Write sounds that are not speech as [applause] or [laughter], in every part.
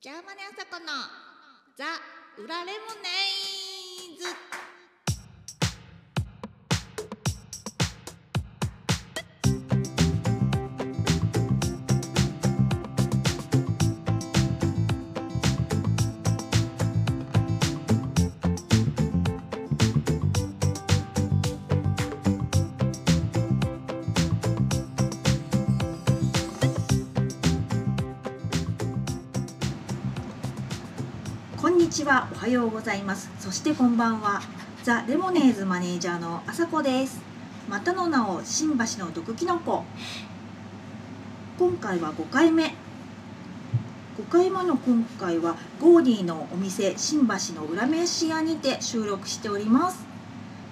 ジャーマネあさこのザ・裏レモネイズ。こんにちは、おはようございます。そしてこんばんは。ザ・レモネーズマネージャーのあさこです。またの名を新橋の毒キノコ。今回は5回目。5回目の今回はゴーディのお店新橋の裏飯屋にて収録しております。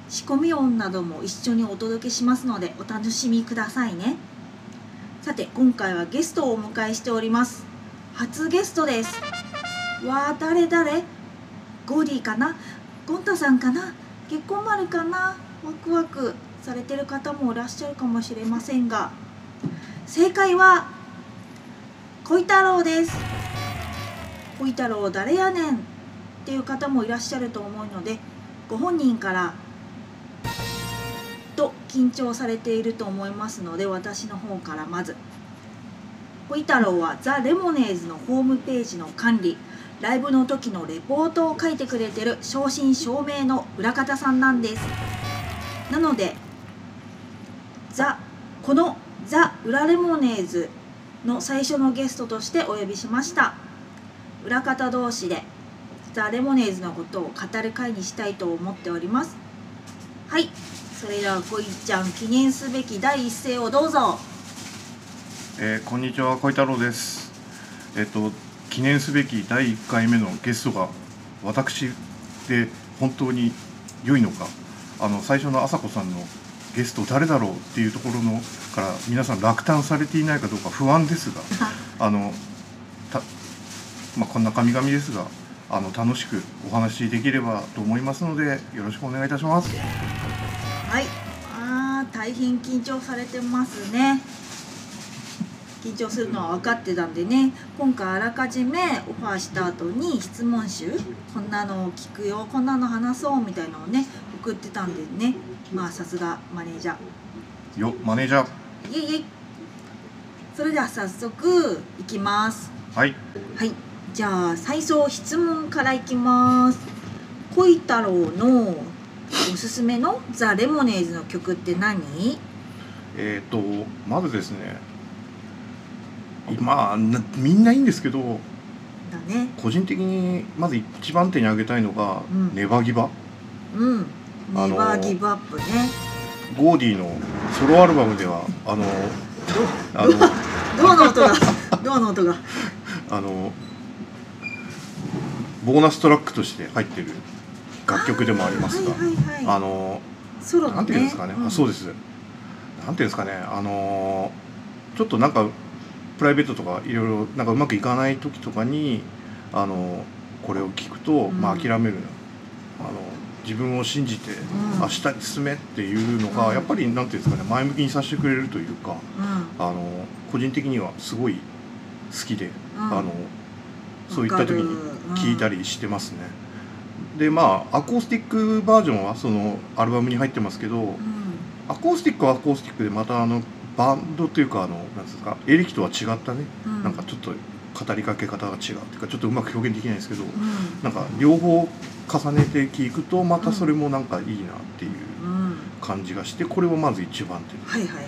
仕込み音なども一緒にお届けしますのでお楽しみくださいね。さて今回はゲストをお迎えしております。初ゲストです。わあ誰誰？ゴーディかな？ゴンタさんかな？結婚丸かな？ワクワクされてる方もいらっしゃるかもしれませんが。正解は小太郎です。小太郎誰やねん？っていう方もいらっしゃると思うのでご本人からと緊張されていると思いますので私の方からまず。小太郎はザ・レモネーズのホームページの管理。ライブの時のレポートを書いてくれてる正真正銘の裏方さんなんです。なのでザこのザ・裏レモネーズの最初のゲストとしてお呼びしました。裏方同士でザ・レモネーズのことを語る会にしたいと思っております。はい。それではこいちゃん記念すべき第一声をどうぞ。えーこんにちは小太郎です。えっ、と記念すべき第1回目のゲストが私で本当に良いのかあの最初の朝子さんのゲスト誰だろうっていうところのから皆さん落胆されていないかどうか不安ですが [laughs] あのた、まあ、こんな神々ですがあの楽しくお話しできればと思いますのでよろしくお願いいたします。はい、あー大変緊張されてますね。緊張するのは分かってたんでね今回あらかじめオファーした後に質問集こんなのを聞くよこんなの話そうみたいなのをね送ってたんでね。まあさすがマネージャー。よマネージャー。イエイイエイ。それでは早速いきます。はい。はい。じゃあ最初質問からいきます。小太郎のおすすめのザ・レモネーズの曲って何？えー、とまずですねまあなみんないいんですけどだね。個人的にまず一番手に挙げたいのが「うん。ネバギバ。うん。あのー Never Give Up ね」ゴーディのソロアルバムではあのあのドアの音が？[laughs] ドアの音が？あのボーナストラックとして入ってる楽曲でもありますがあのソロのね。なんていうんですかね、あそうです。すなんていうんですかね。あのちょっとなんかプライベートとかいろいろなんかうまくいかない時とかにあのこれを聞くと、うん。まあ諦めるあの自分を信じてん。明日に進めっていうのが、うん。やっぱりなんていうんですかね前向きにさせてくれるというかうん。あの個人的にはすごい好きで、うん。あのそういった時に聞いたりりしてますね。でまあアコースティックバージョンはそのアルバムに入ってますけど、うん。アコースティックはアコースティックでまたあのバンドというかあのなんですかエレキとは違ったね、うん。なんかちょっと語りかけ方が違うっていうかちょっとうまく表現できないんですけど、うん。なんか両方重ねて聞くとまたそれもなんかいいなっていううん。感じがしてこれをまず一番手にはいはいはい。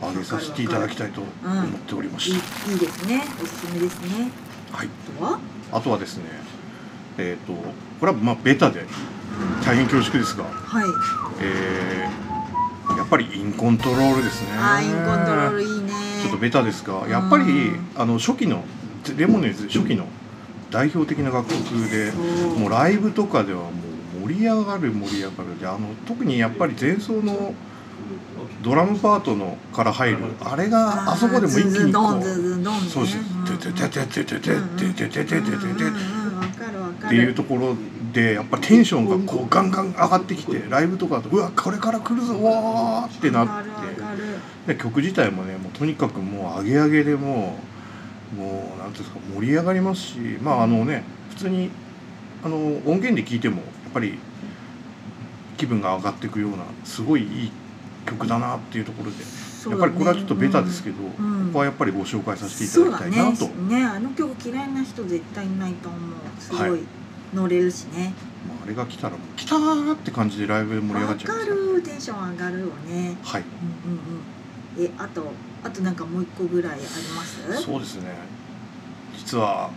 挙げさせていただきたいと思っておりました。いいですね。おすすめですね。はい、あとは？あとはですねえっ、とこれはまあベタで大変恐縮ですが、はい。えーやっぱりインコントロールですね。あーインコントロールいいね。ちょっとベタですがやっぱりうんあの初期のレモネーズ初期の代表的な楽曲でもうライブとかではもう盛り上がる盛り上がる。であの特にやっぱり前奏のドラムパートのから入るあれがあそこでも一気にこうそうです。ん。ててててててててててててててっていうところでやっぱテンションがこうガンガン上がってきてライブとかだとうわこれから来るぞわーってなって。で曲自体もねもうとにかくもう上げ上げでももうなんていうんですか盛り上がりますしまああのね普通にあの音源で聴いてもやっぱり気分が上がっていくようなすごいいい曲だなっていうところで、ね。やっぱりこれはちょっとベタですけど、うん。ここはやっぱりご紹介させていただきたいなと、ね。ねあの曲嫌いな人絶対いないと思う。すごい、はい乗れるしね。まあ、あれが来たらもう来たーって感じでライブで盛り上がわっちゃいかますねるテンション上がるよね。はい。うんうんうん。えあとあとなんかもう一個ぐらいあります？そうですね。実は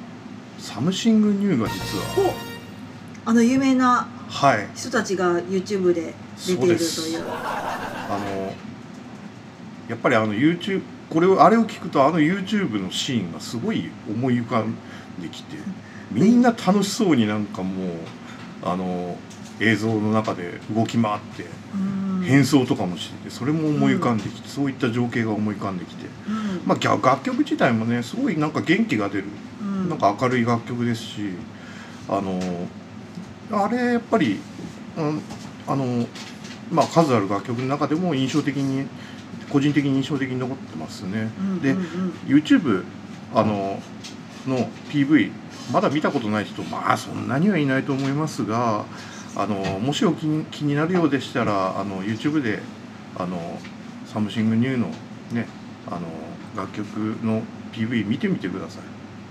Something New が実は。おあの有名なはい。人たちが YouTube で出ているとそういうあのやっぱりあの YouTube これをあれを聞くとあの YouTube のシーンがすごい思い浮かんできてみんな楽しそうになんかもうあの映像の中で動き回ってうん。変装とかもしててそれも思い浮かんできて、そういった情景が思い浮かんできて、うん。まあ、楽楽曲自体もねすごいなんか元気が出る。うん。なんか明るい楽曲ですしあのあれやっぱり、うん、あのまあ数ある楽曲の中でも印象的に個人的に印象的に残ってますね。で YouTube あのの PV まだ見たことない人まあそんなにはいないと思いますがあのもしお気に気になるようでしたらあの YouTube であの Something New のねあの楽曲の PV 見てみてください。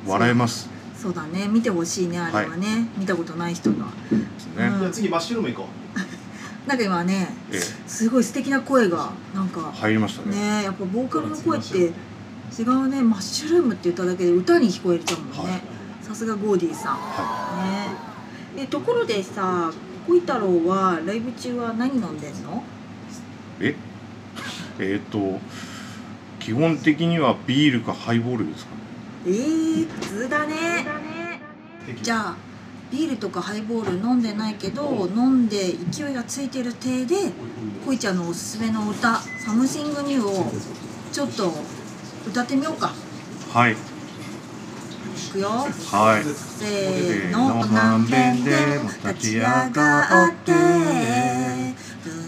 笑えます。そうだね。見てほしいねあれはね、見たことない人が。ですね、うん。じゃあ次マッシュルーム行こ [laughs] なんか今ねええ。すごい素敵な声がなんか入りましたね。ねやっぱボーカルの声って違うねマッシュルームって言っただけで歌に聞こえちゃうもんはい。ねさすがゴーディさん。はね。でところでさ小太郎はライブ中は何飲んでんの？いえ？[laughs] えっ、と基本的にはビールかハイボールですかね。えー、普通だね。うじゃあビールとかハイボール飲んでないけど飲んで勢いがついてる体でこいちゃんのおすすめの歌「サムシングニュー」をちょっと歌ってみようか。はい。いくよ。はい。せーの。何遍でも立ち上がって。ドゥ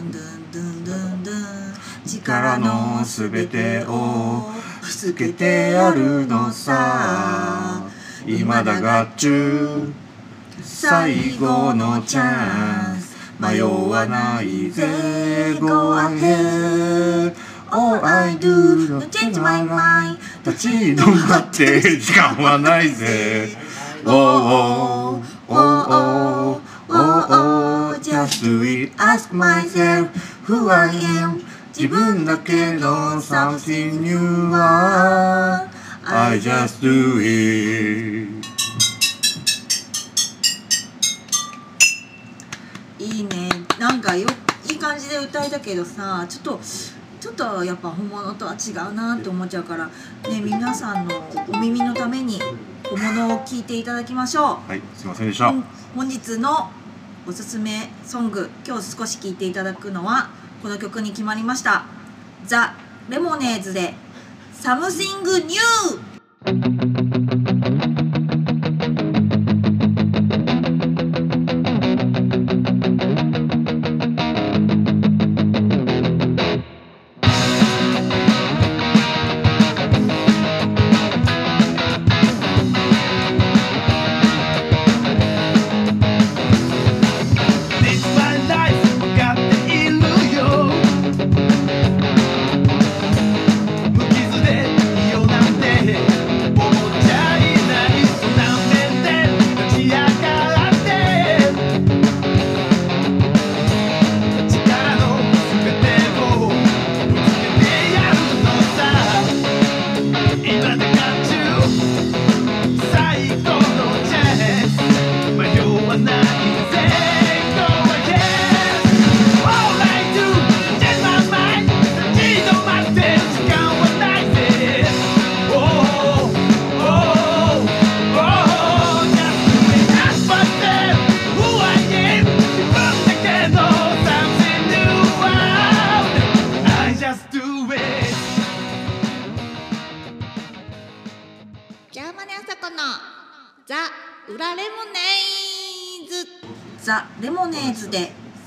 ンドゥンドゥンドゥンドゥン。力のすべてをぶつけてやるのさ。今だが中最後のチャンス。迷わないぜ。Go ahead All I do no change my mind 立ち止まって時間はないぜ Oh oh oh oh oh oh Just do it ask myself who I am 自分だけの something new one I just do it いいねなんかよいい感じで歌えたけどさちょっとちょっとやっぱ本物とは違うなって思っちゃうからね皆さんのお耳のために本物を聞いていただきましょう。はいすいませんでした。本本日のおすすめソング今日少し聴いていただくのはこの曲に決まりました。ザ・レモネーズで「Something New」最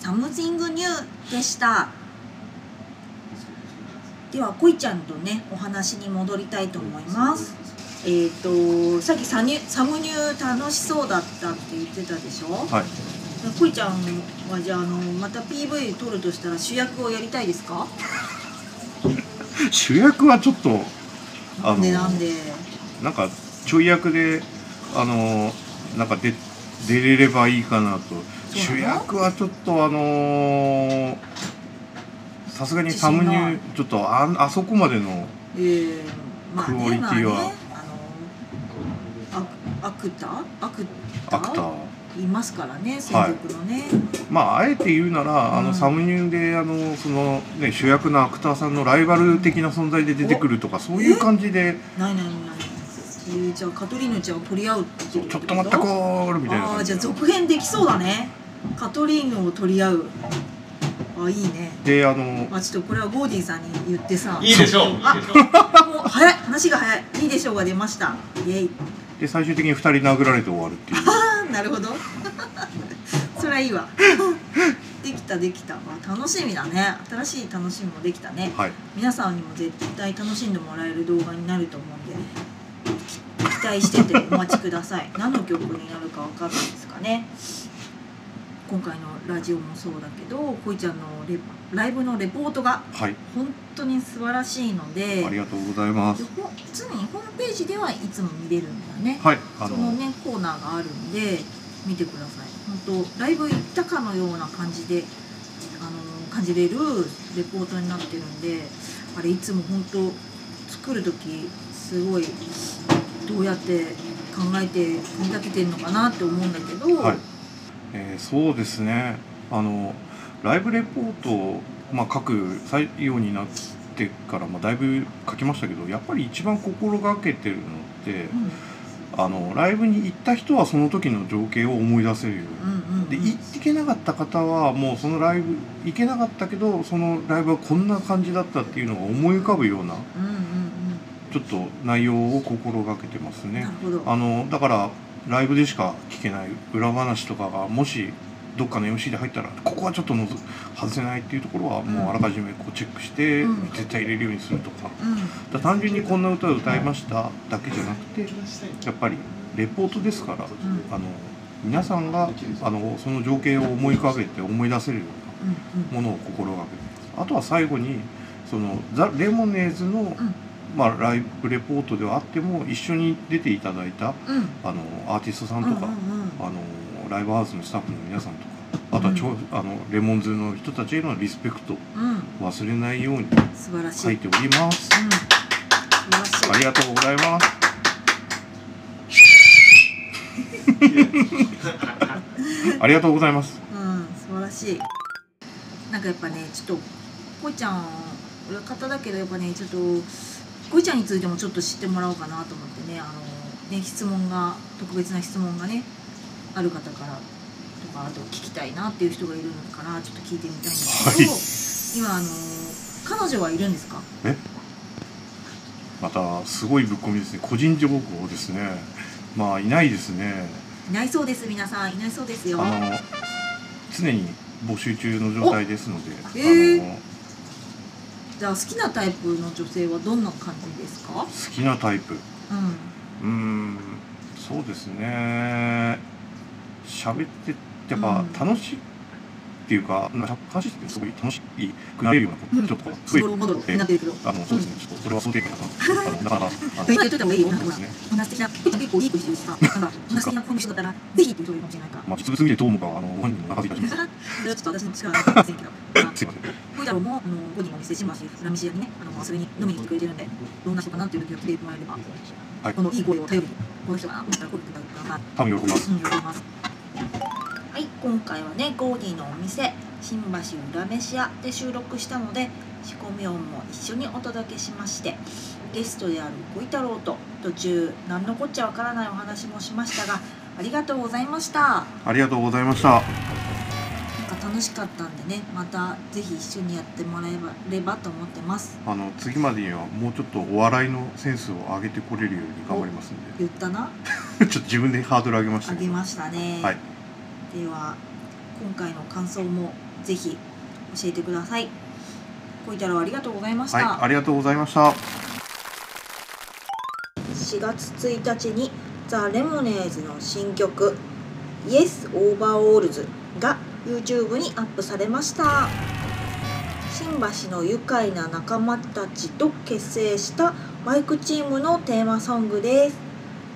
で「Something New」でした。ではこいちゃんとねお話に戻りたいと思います。えっ、とさっきサニュサムニュー楽しそうだったって言ってたでしょ？はい。こいちゃんはじゃああのまた PV 撮るとしたら主役をやりたいですか？[laughs] 主役はちょっとあのでなんで？なんかちょい役であのなんか出出れればいいかなと主役はちょっとあのさすがにサムニューちょっとあんあそこまでのクオリティは？アアクター？アクタアクター。いますからね戦国のね、まああえて言うなら、あうん。のサムニューであのその、ね、主役のアクターさんのライバル的な存在で出てくるとかそういう感じで。ないないないえーじゃあカトリーヌちゃんを取り合うってちょっと待ったこーみたいなあじゃあ続編できそうだねカトリーヌを取り合う。あいいね。であのまあちょっとこれはゴーディさんに言ってさ。いいでしょう。あもう早い。話が早い。いいでしょうが出ました。イエイ。で最終的に2人殴られて終わるっていう。ああなるほど。[laughs] それはいいわ。できたできた、まあ、楽しみだね。新しい楽しみもできたね。はい。皆さんにも絶対楽しんでもらえる動画になると思うんで期待しててお待ちください。何の曲になるかわかんないですかね今回のラジオもそうだけどこいちゃんのレライブのレポートがはい。本当に素晴らしいのでありがとうございます。常にホームページではいつも見れるんだよね。はいあのそのねコーナーがあるんで見てください。本当ライブ行ったかのような感じであの感じれるレポートになってるんであれいつも本当作る時すごいどうやって考えて組み立ててるのかなって思うんだけど、はいえーそうですね。あのライブレポートを、まあ、書く採用になってから、まあ、だいぶ書きましたけどやっぱり一番心がけてるのってうん。あのライブに行った人はその時の情景を思い出せるように。うんうんうんで行ってけなかった方はもうそのライブ行けなかったけどそのライブはこんな感じだったっていうのが思い浮かぶようなうんうんちょっと内容を心がけてますね。あのだからライブでしか聞けない裏話とかがもしどっかの MC で入ったらここはちょっとのぞ外せないっていうところはもうあらかじめこうチェックしてうん。絶対入れるようにするとか。うん。だ単純にこんな歌を歌いましただけじゃなくてやっぱりレポートですからうん。あの皆さんがあのその情景を思い浮かべて思い出せるようなうんものを心がけてます。あとは最後にそのザ・レモネーズの、んまあ、ライブレポートではあっても一緒に出ていただいたあのアーティストさんとか、あのライブハウスのスタッフの皆さんとかあとはちょ、あのレモンズの人たちへのリスペクトうん。忘れないように書いております。ありがとうございます。[laughs] ありがとうございます。うん。素晴らしい。なんかやっぱねちょっとこいちゃん裏方だけどやっぱねちょっとこいちゃんについてもちょっと知ってもらおうかなと思ってねあのね質問が特別な質問がねある方からとかあと聞きたいなっていう人がいるのかなちょっと聞いてみたいんですけど、今あの彼女はいるんですか？またすごいぶっ込みですね。個人情報ですね。まあいないですね。いないそうです皆さん。いないそうですよ。あの常に募集中の状態ですので、おへー。あのじゃあ好きなタイプの女性はどんな感じですか？好きなタイプ。うん。うーんそうですね。喋ってやっぱうん。楽しいっていうか、なんか話しててすごい楽しくなれるようなこととかすごいってあのそうですね。ちょっとそれは想定外だなあのなかなかあの勉強しといた方がいいよなんか。そうですね [laughs] こんな結構いい子してるしさなんかこんなこの人だったらぜひって言う人がいるか。もしれないからまあ実物見てどう思うかはあのご本人にお任せいたしますそれはちょっと私の力はありませんけど。ま [laughs] あすいません。小太郎もあの5人のお店新橋裏飯屋にねあの遊びに飲みに来てくれてるんでどんな人かなっていう時を聞いてもらえれば、はい。このいい声を頼りにこの人か思ったら声をいただく多分喜びます。うん、喜びます。はい、今回はね、ゴーディのお店、新橋裏飯屋で収録したので、仕込み音も一緒にお届けしまして、ゲストである小太郎と途中、何のこっちゃわからないお話もしましたが、ありがとうございました。ありがとうございました楽しかったんでね、またぜひ一緒にやってもらえばればと思ってます。あの次までにはもうちょっとお笑いのセンスを上げてこれるように頑張りますん言ったな？で [laughs] ちょっと自分でハードル上げましたけどあげましたね。はいでは今回の感想もぜひ教えてください。小太郎ありがとうございました。はいありがとうございました4月1日にザ・レモネーズの新曲「Yes Overalls」が YouTube にアップされました。新橋の愉快な仲間たちと結成したバイクチームのテーマソングです。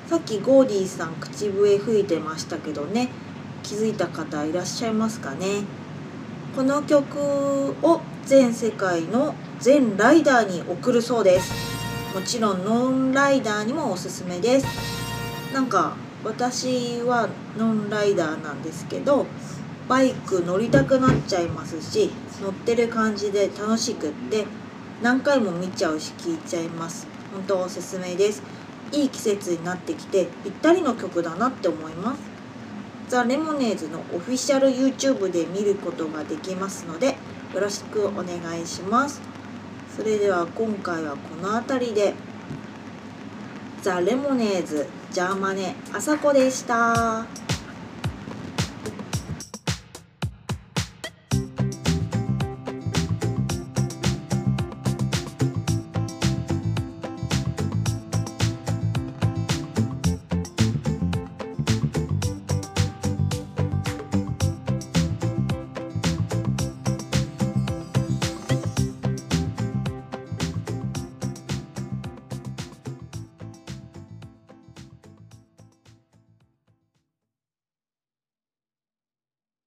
さっきゴーディーさん口笛吹いてましたけどね。気づいた方いらっしゃいますかね。この曲を全世界の全ライダーに送るそうです。もちろんノンライダーにもおすすめです。なんか私はノンライダーなんですけどバイク乗りたくなっちゃいますし乗ってる感じで楽しくって何回も見ちゃうし聴いちゃいます。本当おすすめです。いい季節になってきてぴったりの曲だなって思います。ザ・レモネーズのオフィシャル YouTube で見ることができますのでよろしくお願いします。それでは今回はこの辺りでザ・レモネーズジャーマネあさこでした。